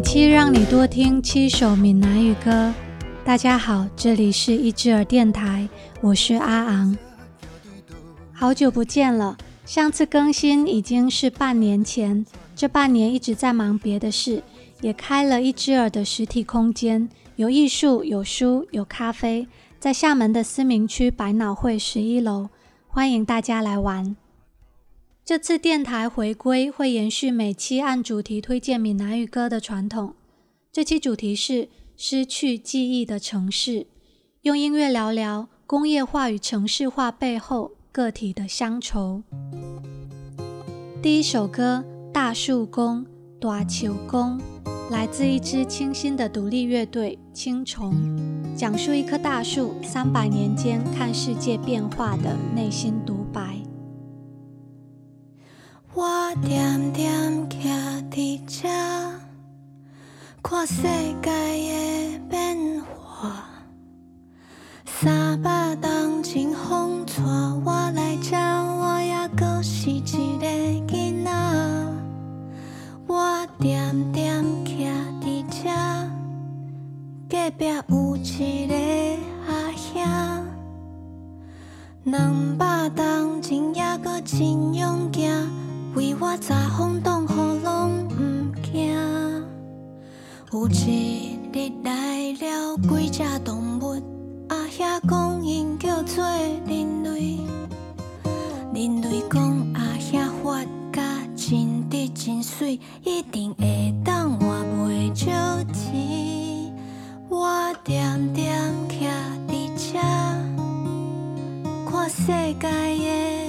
每期让你多听七首闽南语歌。大家好，这里是一只耳电台，我是阿昂。好久不见了，上次更新已经是半年前。这半年一直在忙别的事，也开了一只耳的实体空间，有艺术，有书，有咖啡，在厦门的思明区百脑汇十一楼，欢迎大家来玩。这次电台回归会延续每期按主题推荐闽南语歌的传统。这期主题是失去记忆的城市，用音乐聊聊工业化与城市化背后个体的乡愁。第一首歌《大树公》大球公，来自一支清新的独立乐队青虫，讲述一棵大树三百年间看世界变化的内心独看世界的变化。三百冬清风带我来这，我也阁是一个囡仔。我点点徛伫遮，隔壁有一个阿兄，两百冬前也阁真勇敢。为我查风有一日来了几只动物，阿兄讲因叫做人类。人类讲阿兄发甲真直真水，一定会当换袂少钱。我点点徛伫遮，看世界的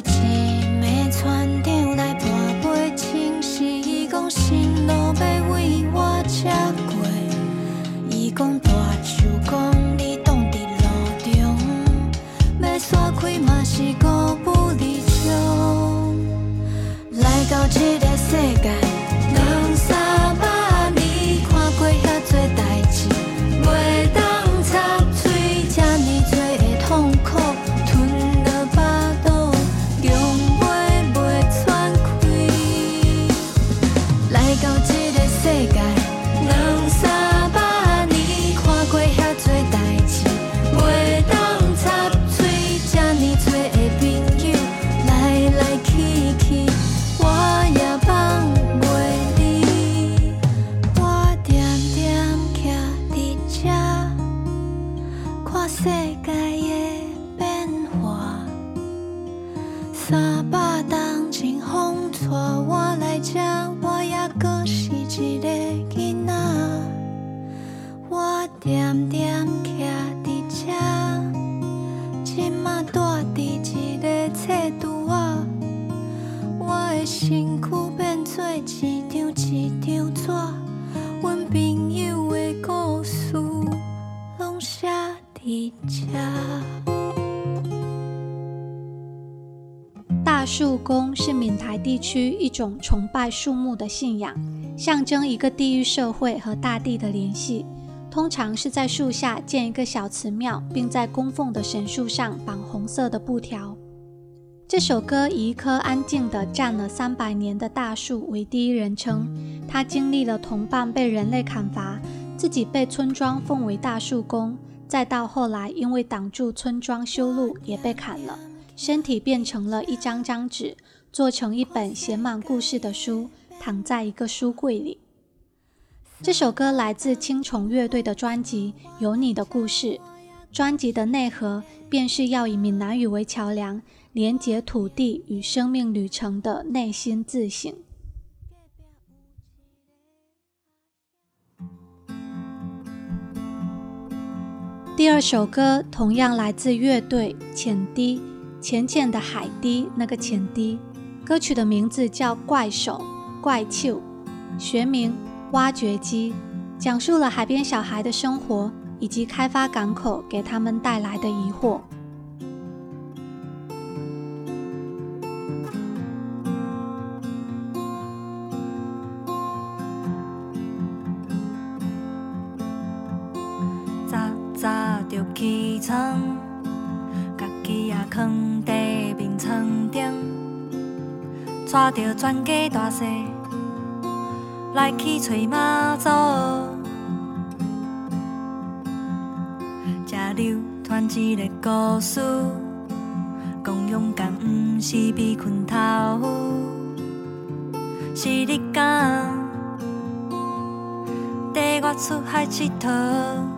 有一种崇拜树木的信仰，象征一个地域社会和大地的联系。通常是在树下建一个小祠庙，并在供奉的神树上绑红色的布条。这首歌以一棵安静的站了三百年的大树为第一人称，他经历了同伴被人类砍伐，自己被村庄奉为大树公，再到后来因为挡住村庄修路也被砍了。身体变成了一张张纸，做成一本写满故事的书，躺在一个书柜里。这首歌来自青虫乐队的专辑《有你的故事》，专辑的内核便是要以闽南语为桥梁，连接土地与生命旅程的内心自省。第二首歌同样来自乐队浅低。浅浅的海堤，那个浅堤。歌曲的名字叫《怪手》，怪兽，学名挖掘机。讲述了海边小孩的生活以及开发港口给他们带来的疑惑。带着全家大细来去找妈祖。这流传一个故事，讲勇敢毋是被困头，是你敢带我出海佚佗。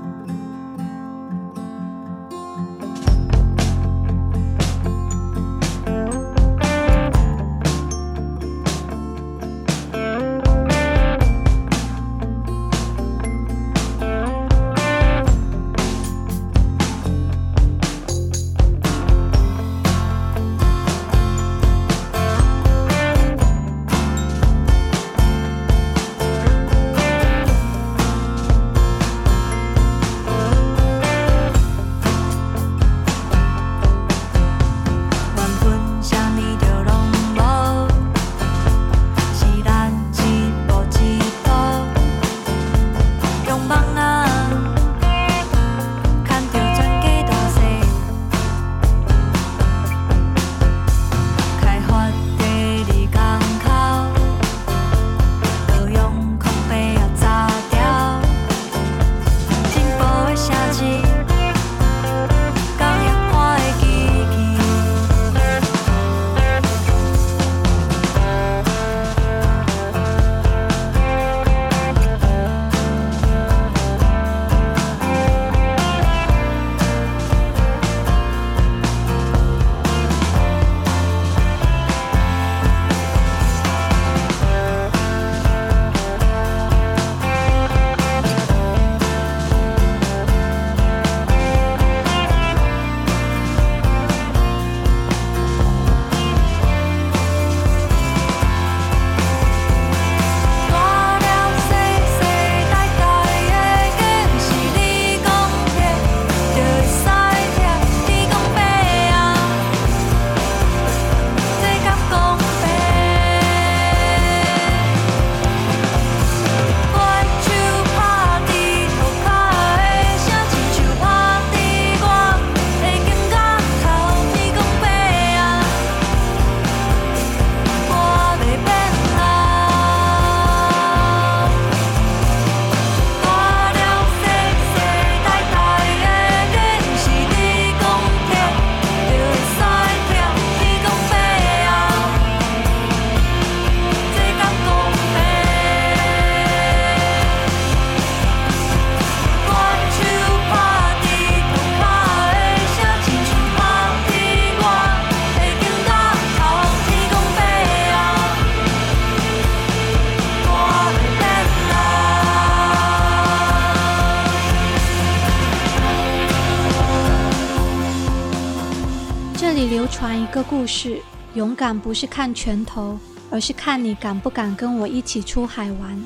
是：勇敢不是看拳头，而是看你敢不敢跟我一起出海玩。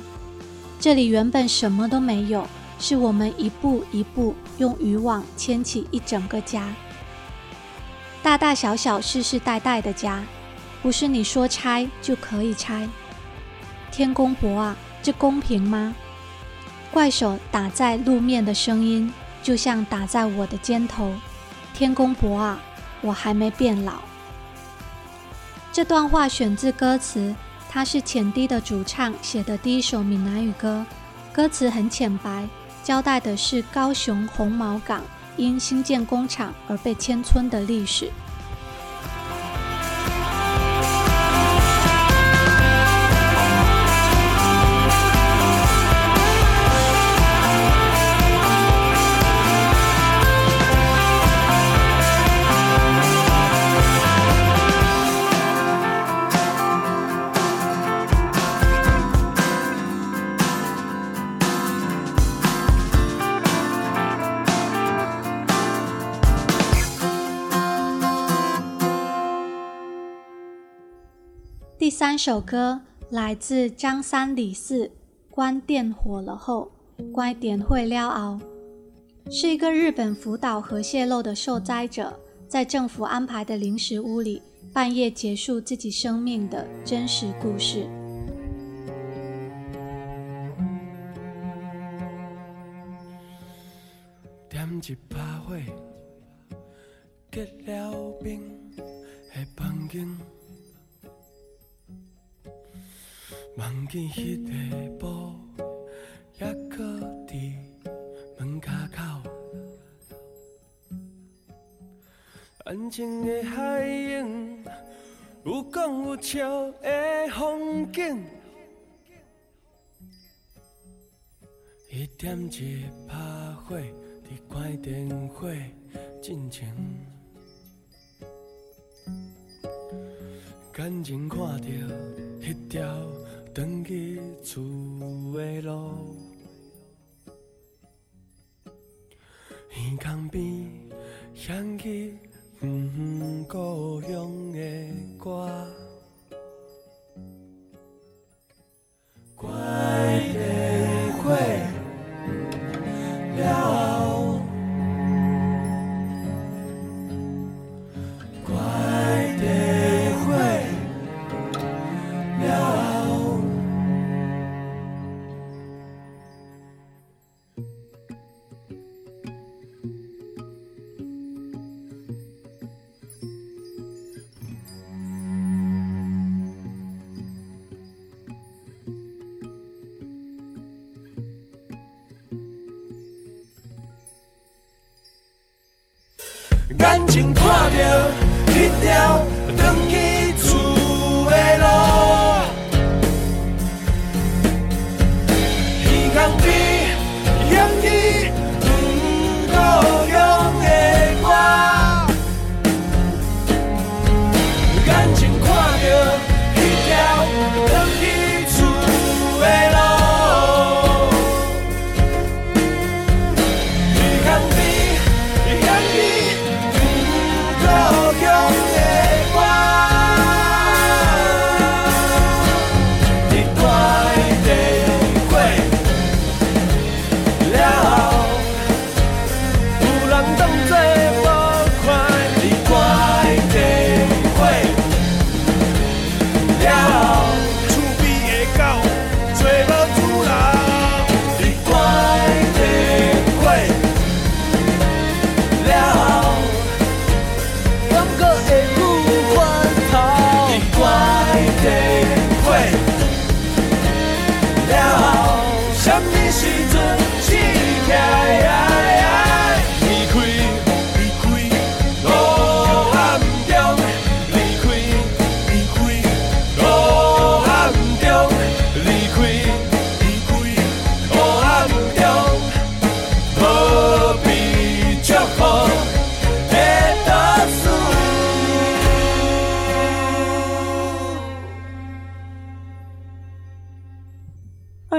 这里原本什么都没有，是我们一步一步用渔网牵起一整个家，大大小小、世世代代的家，不是你说拆就可以拆。天公伯啊，这公平吗？怪手打在路面的声音，就像打在我的肩头。天公伯啊！我还没变老。这段话选自歌词，它是浅低的主唱写的第一首闽南语歌。歌词很浅白，交代的是高雄红毛港因新建工厂而被迁村的历史。三首歌来自张三李四，关店火了后，乖点会撩熬，是一个日本福岛核泄漏的受灾者，在政府安排的临时屋里半夜结束自己生命的真实故事。点一把火，伫关电火进前，眼睛看到迄条长去厝的路。耳江边响起远远故乡的歌，睛看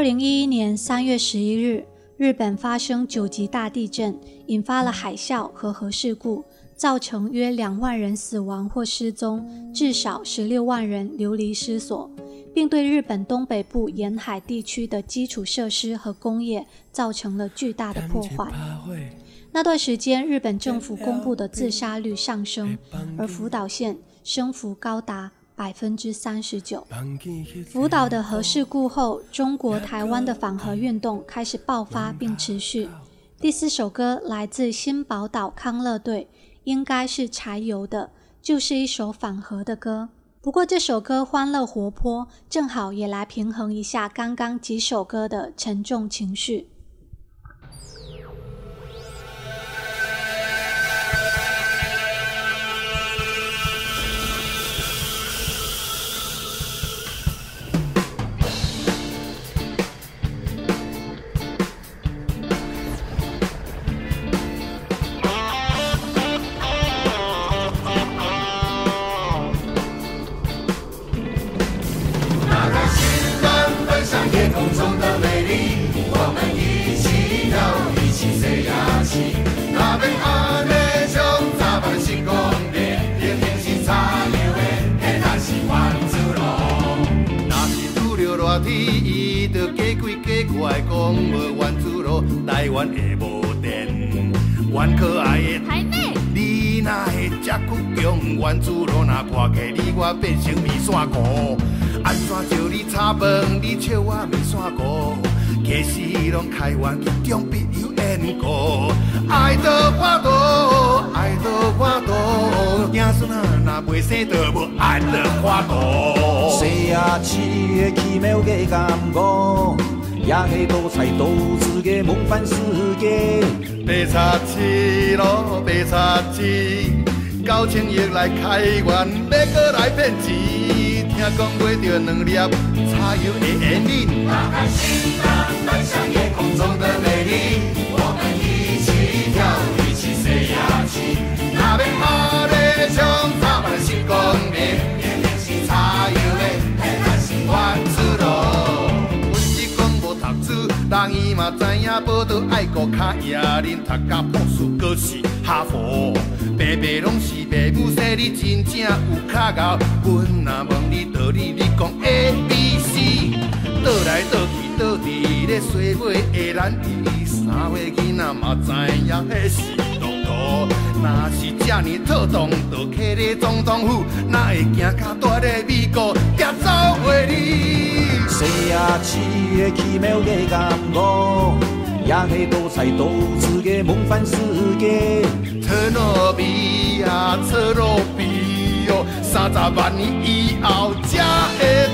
零一一年三月十一日，日本发生九级大地震，引发了海啸和核事故，造成约两万人死亡或失踪，至少十六万人流离失所，并对日本东北部沿海地区的基础设施和工业造成了巨大的破坏。那段时间，日本政府公布的自杀率上升，而福岛县升幅高达百分之三十九。福岛的核事故后，中国台湾的反核运动开始爆发并持续。第四首歌来自新宝岛康乐队，应该是柴油的，就是一首反核的歌。不过这首歌欢乐活泼，正好也来平衡一下刚刚几首歌的沉重情绪。袂生，就无爱到半途。西雅市的奇妙的感觉，也许多彩多姿的梦幻世界。白叉子咯，白叉子，九千亿来开源，要搁来骗钱。听讲买着两粒茶油会烟瘾。打开心房，分享夜空中的美丽，我们一起跳，一起飞呀起。那边阿里冲，咱们的心光明，天天是茶油的，那是万子路。阮是讲无读书，人伊嘛知影报道爱国较野，恁读甲博士，搁是哈佛。白白拢是爸母说你真正有较敖，阮若问你道理，你讲 A B C，倒来倒去倒伫咧洗尾的咱伊三岁囡仔嘛知影迄是路途。若是这呢特动，就徛咧总统府，哪会惊甲住咧美国夹走袂你？西雅市的奇妙的感觉，也许多彩多姿的梦幻世界。车路比啊，车路比哦，三十万年以后才会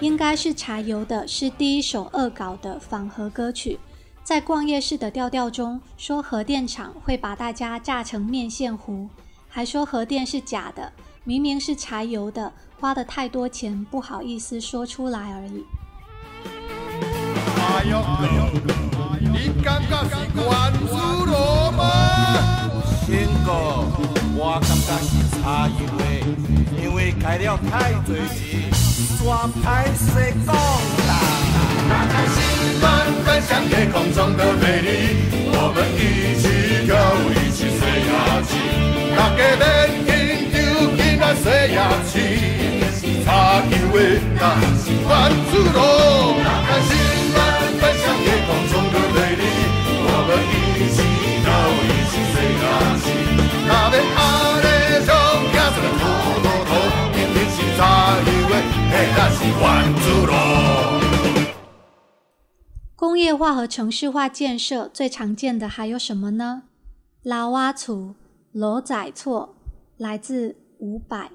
应该是柴油的，是第一首恶搞的仿核歌曲。在逛夜市的调调中，说核电厂会把大家炸成面线糊，还说核电是假的，明明是柴油的，花的太多钱，不好意思说出来而已。哎呦，你感觉是原子炉吗？天哥，我感觉是差一位，因为开了太多钱，煞歹势讲啦。打开心房，分享夜空中的美丽，我们一起跳，一起飞呀起。大家免紧工业化和城市化建设最常见的还有什么呢？老蛙厝、罗仔错，来自五百。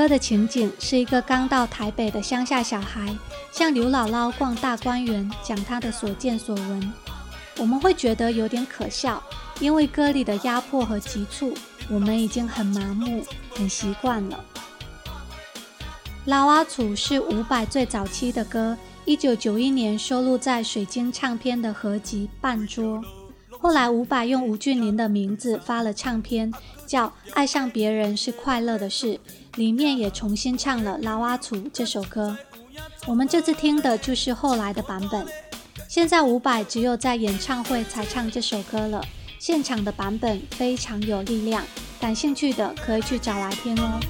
歌的情景是一个刚到台北的乡下小孩，向刘姥姥逛大观园，讲他的所见所闻。我们会觉得有点可笑，因为歌里的压迫和急促，我们已经很麻木、很习惯了。老阿楚是伍佰最早期的歌，一九九一年收录在水晶唱片的合集《半桌》。后来伍佰用吴俊霖的名字发了唱片，叫《爱上别人是快乐的事》，里面也重新唱了《拉瓦楚》这首歌。我们这次听的就是后来的版本。现在伍佰只有在演唱会才唱这首歌了，现场的版本非常有力量，感兴趣的可以去找来听哦。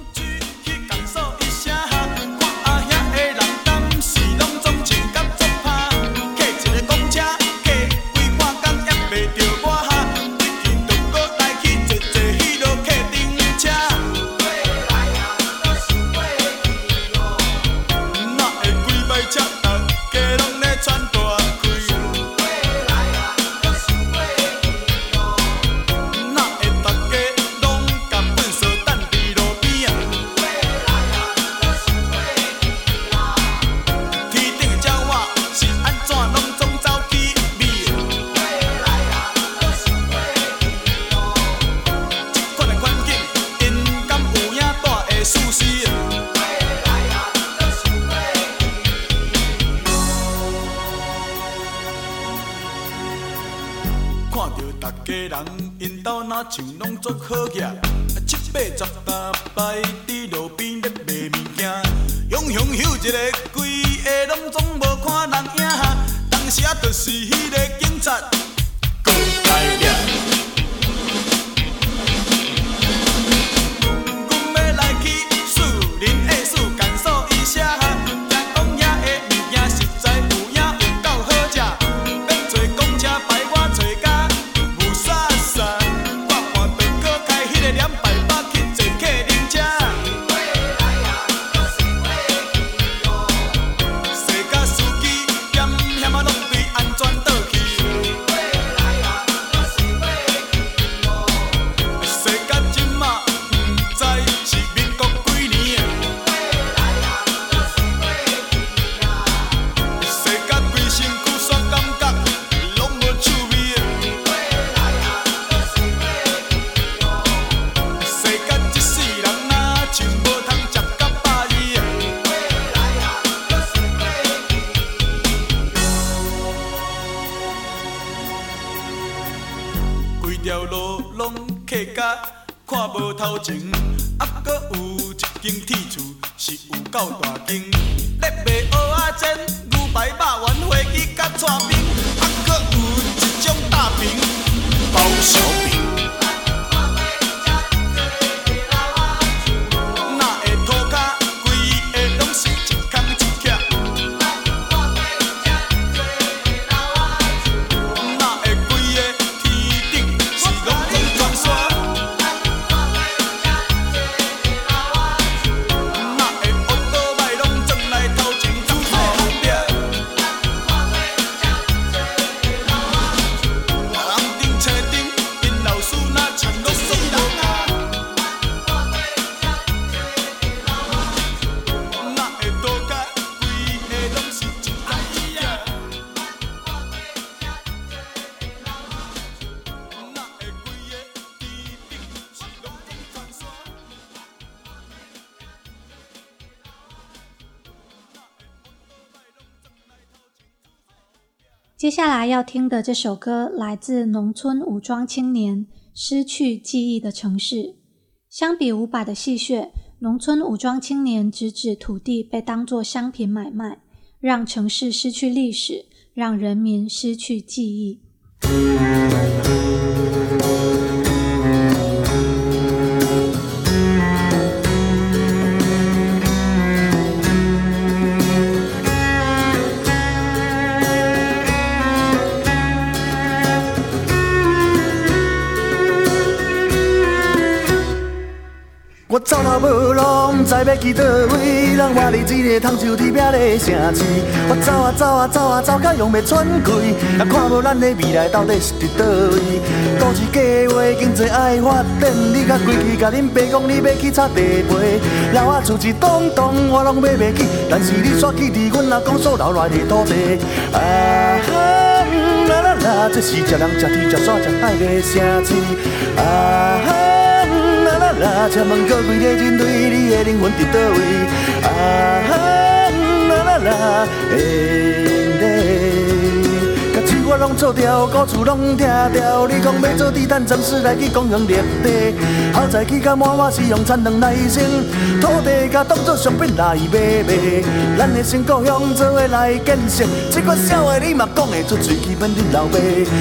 像拢做好业，七八十担摆伫路边咧卖物件，雄雄秀一个，规个拢总无看人影。当时啊，就是迄个警察，过来掠。看无头前，还搁有一间铁厝是有够大间，咧卖蚵仔煎、牛排、肉圆、火鸡甲串冰，还搁有一种大饼包烧饼。接下来要听的这首歌来自农村武装青年《失去记忆的城市》。相比伍佰的戏谑，农村武装青年直指土地被当作商品买卖，让城市失去历史，让人民失去记忆。无路，毋知要去倒位，人活伫一个通州地壁的城市。我走啊走啊走啊走，到用要喘气，也看无咱的未来到底是伫倒位。都市计划经济爱发展，你甲规矩甲恁爸讲你要去插地皮，老啊厝一栋栋我拢买袂起，但是你煞去伫阮阿公所留来的土地。啊哈，啦啦啦，这是食人食天食山食海的城市。啊哈。啦，请问各位的人类，你的灵魂伫倒位？啊啦啦啦，哎嘞。我拢错掉，古厝拢拆掉。你讲要做地毯，暂时来去公园立地。好在起甲满满是用产能来生，土地甲当作商品来买卖。咱的新故乡做伙来建设，这款笑话你嘛讲会出嘴，去问恁老爸。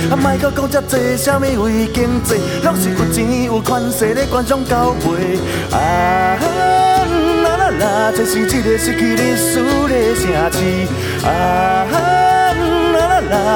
啊，莫搁讲遮济，啥物为经济，拢是有钱有权势咧官商交配。啊啦啦啦，这是一个失去历史的城市。啊啦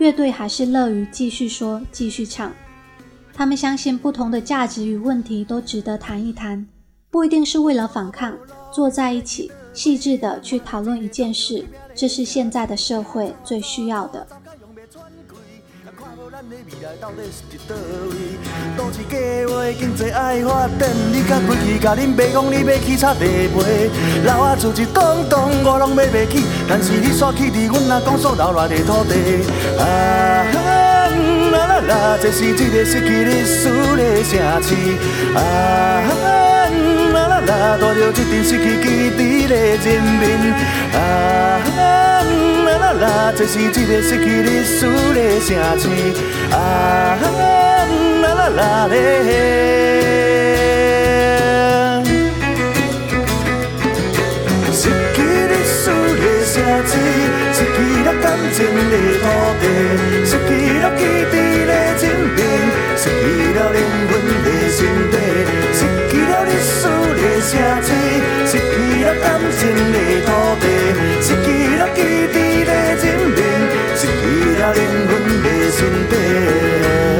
乐队还是乐于继续说、继续唱。他们相信不同的价值与问题都值得谈一谈，不一定是为了反抗，坐在一起细致地去讨论一件事，这是现在的社会最需要的。咱未来到底是伫倒位？都市计划经济爱发展，你甲规矩甲恁爸讲你要去插地皮，老啊厝一栋栋我拢买袂起，但是你煞去伫阮阿公所留落的土地。啊啦啦啦，这是一个失去历史的城市。啊啦啦啦，带着这阵失去基地的人民。啊啦啦啦，这是一个失去历史的城市。啊啦啦啦嘞。失去历史的城市，失去了感情的土地，失去了基地的人民，失去了灵魂的心底，失去了历史的城市，失去了感情的土地，失去了基地的人民，失去了灵魂的心底。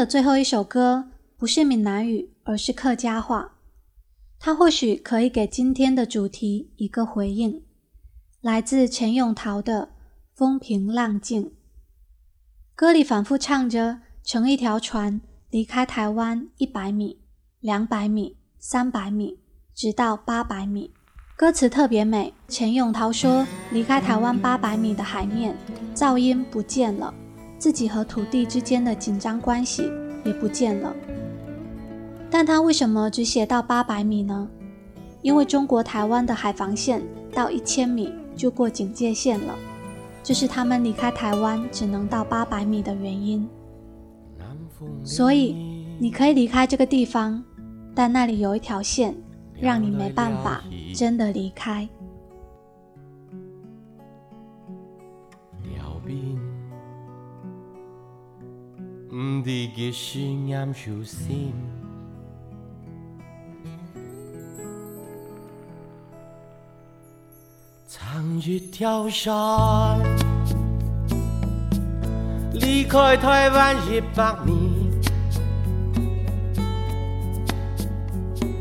的最后一首歌不是闽南语，而是客家话。它或许可以给今天的主题一个回应。来自陈永桃的《风平浪静》，歌里反复唱着“乘一条船离开台湾一百米、两百米、三百米，直到八百米”。歌词特别美。陈永桃说：“离开台湾八百米的海面，噪音不见了。”自己和土地之间的紧张关系也不见了。但他为什么只写到八百米呢？因为中国台湾的海防线到一千米就过警戒线了，这是他们离开台湾只能到八百米的原因。所以你可以离开这个地方，但那里有一条线，让你没办法真的离开。毋知嘅是眼受心。长一条山，离开台湾一百米，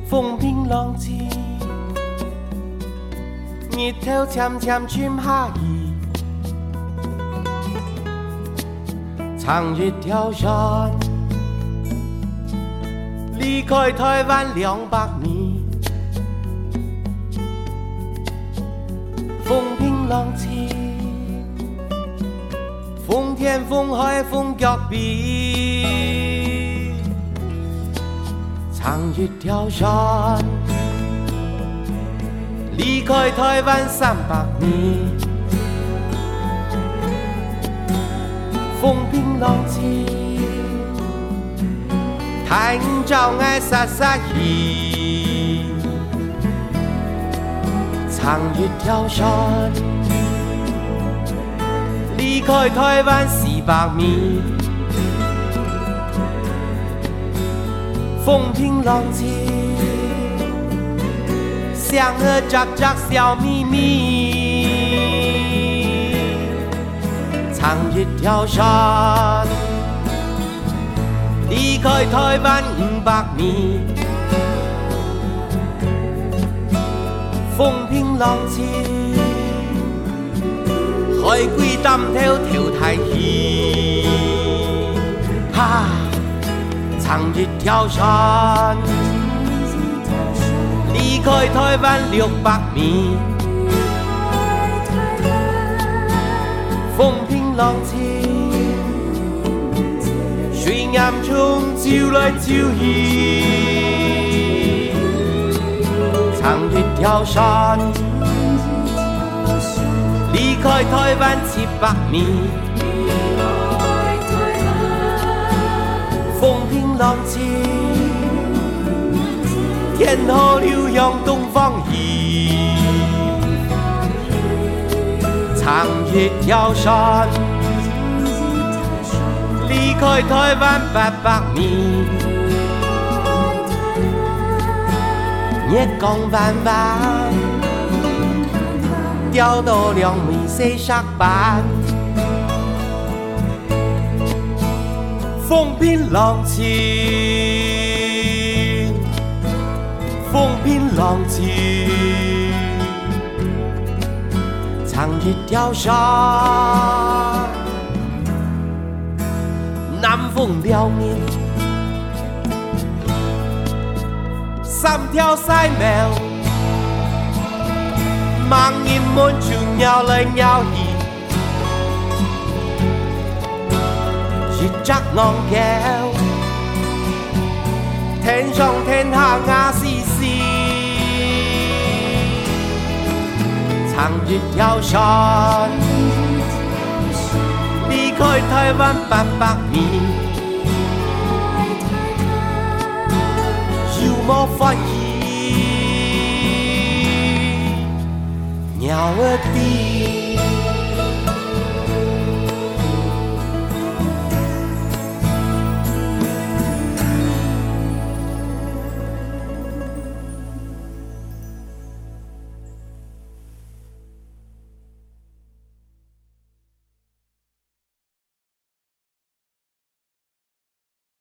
风平浪静，日头渐渐沉下去。长一条山，离开台湾两百米，风平浪静，风天风海风脚壁。长一条山，离开台湾三百米。浪静，太阳照爱洒洒去，长一条山，离开台湾四百米，风平浪静，像个喳喳小秘密，藏一条山，离开台湾五百米，风平浪静。海龟擔挑跳太遠，哈，藏一條山，离开台湾六百米，浪靜，水岩中照来照去，藏一條山。离开台湾七百年，风平浪静，天河流向东方移，长一条山，离开台湾八百米，月光弯弯。钓到兩枚四十板，风平浪静，风平浪靜，藏一條山，南風撩面，三條細苗。盲眼門就鳥來鳥去，一隻昂叫，天上天下亞絲絲，藏一條山，離開台灣八百米，有冇發現？鳥兒的。